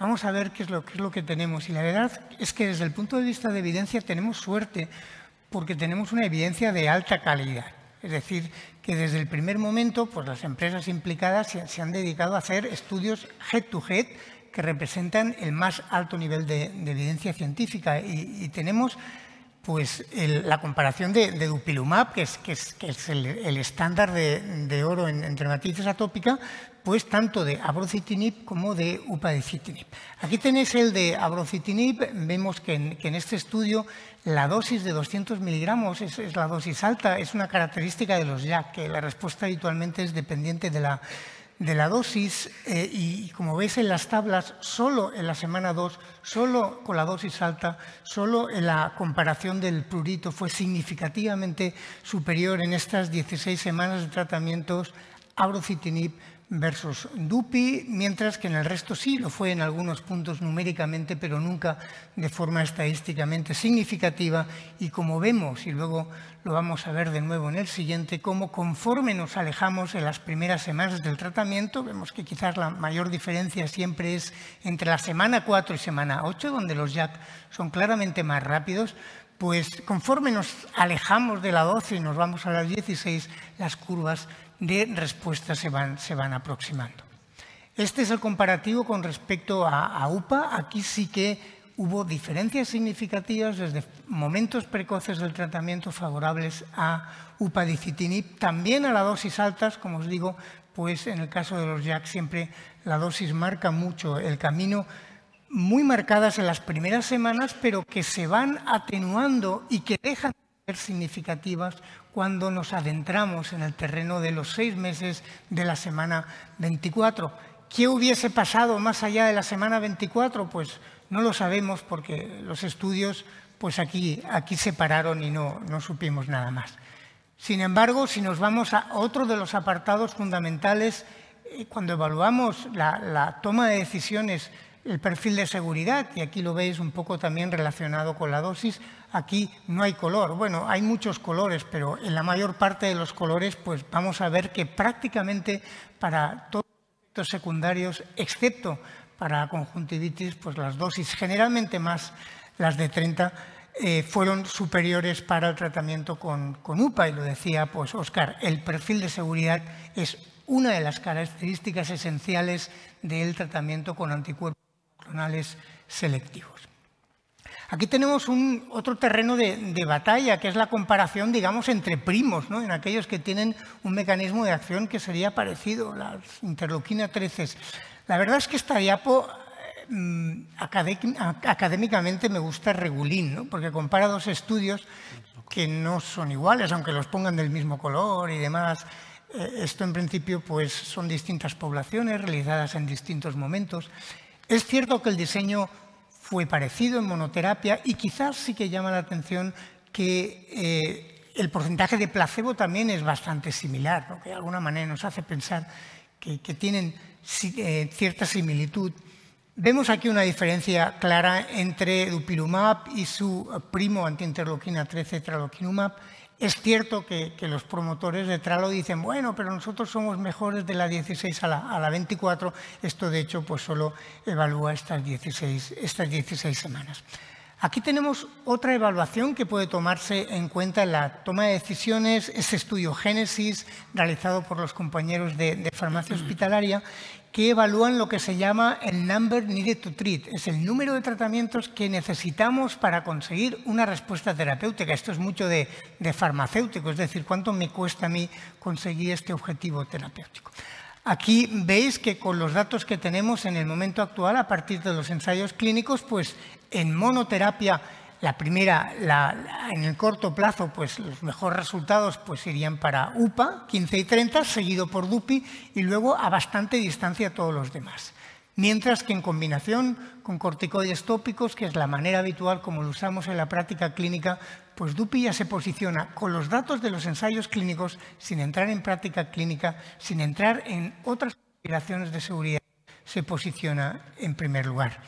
vamos a ver qué es, lo, que tenemos. Y la verdad es que desde el punto de vista de evidencia tenemos suerte porque tenemos una evidencia de alta calidad. Es decir, que desde el primer momento pues las empresas implicadas se, han dedicado a hacer estudios head-to-head que representan el más alto nivel de, evidencia científica. Y, tenemos pues la comparación de, Dupilumab, que es, el, estándar de, oro en, en, dermatitis atópica, pues tanto de abrocitinib como de upadacitinib. Aquí tenéis el de abrocitinib, vemos que en, este estudio la dosis de 200 miligramos es, la dosis alta, es una característica de los JAK, que la respuesta habitualmente es dependiente de la, de la dosis eh, y, como veis en las tablas, solo en la semana 2, solo con la dosis alta, solo en la comparación del prurito fue significativamente superior en estas 16 semanas de tratamientos abrocitinib versus Dupi, mientras que en el resto sí lo fue en algunos puntos numéricamente, pero nunca de forma estadísticamente significativa. Y como vemos, y luego lo vamos a ver de nuevo en el siguiente, como conforme nos alejamos en las primeras semanas del tratamiento, vemos que quizás la mayor diferencia siempre es entre la semana 4 y semana 8, donde los JAK son claramente más rápidos, pues conforme nos alejamos de la 12 y nos vamos a las 16, las curvas de respuesta se van, se van aproximando. Este es el comparativo con respecto a, UPA. Aquí sí que hubo diferencias significativas desde momentos precoces del tratamiento favorables a upadicitinib, también a las dosis altas, como os digo, pues en el caso de los JAK siempre la dosis marca mucho el camino, muy marcadas en las primeras semanas, pero que se van atenuando y que dejan significativas cuando nos adentramos en el terreno de los seis meses de la semana 24. ¿Qué hubiese pasado más allá de la semana 24? Pues no lo sabemos porque los estudios pues aquí, aquí se pararon y no, no supimos nada más. Sin embargo, si nos vamos a otro de los apartados fundamentales, eh, cuando evaluamos la, la toma de decisiones el perfil de seguridad, y aquí lo veis un poco también relacionado con la dosis, aquí no hay color. Bueno, hay muchos colores, pero en la mayor parte de los colores pues vamos a ver que prácticamente para todos los efectos secundarios, excepto para conjuntivitis, pues las dosis, generalmente más las de 30, eh, fueron superiores para el tratamiento con, con UPA. Y lo decía pues Oscar, el perfil de seguridad es una de las características esenciales del tratamiento con anticuerpos selectivos. Aquí tenemos un, otro terreno de, batalla, que es la comparación, digamos, entre primos, ¿no? en aquellos que tienen un mecanismo de acción que sería parecido, la interleuquina 13. La verdad es que esta diapo mm, académicamente me gusta regulín, ¿no? porque compara dos estudios que no son iguales, aunque los pongan del mismo color y demás. Eh, esto en principio pues, son distintas poblaciones realizadas en distintos momentos. Es cierto que el diseño fue parecido en monoterapia y quizás sí que llama la atención que eh, el porcentaje de placebo también es bastante similar, que de alguna manera nos hace pensar que, tienen eh, cierta similitud. Vemos aquí una diferencia clara entre dupilumab y su primo antiinterleuquina 13, traloquinumab, es cierto que, los promotores de Tralo dicen, bueno, pero nosotros somos mejores de la 16 a la, 24. Esto, de hecho, pues solo evalúa estas 16, estas 16 semanas. Aquí tenemos otra evaluación que puede tomarse en cuenta en la toma de decisiones, ese estudio Génesis realizado por los compañeros de farmacia hospitalaria que evalúan lo que se llama el number needed to treat, es el número de tratamientos que necesitamos para conseguir una respuesta terapéutica. Esto es mucho de, farmacéutico, es decir, cuánto me cuesta a mí conseguir este objetivo terapéutico. Aquí veis que con los datos que tenemos en el momento actual, a partir de los ensayos clínicos, pues en monoterapia la primera, en el corto plazo, pues los mejores resultados pues, para UPA, 15 y 30, seguido por DUPI, y luego a bastante distancia todos los demás. Mientras que en combinación con corticoides tópicos, que es la manera habitual como lo usamos en la práctica clínica, pues DUPI ya se posiciona con los datos de los ensayos clínicos, sin entrar en práctica clínica, sin entrar en otras consideraciones de seguridad, se posiciona en primer lugar.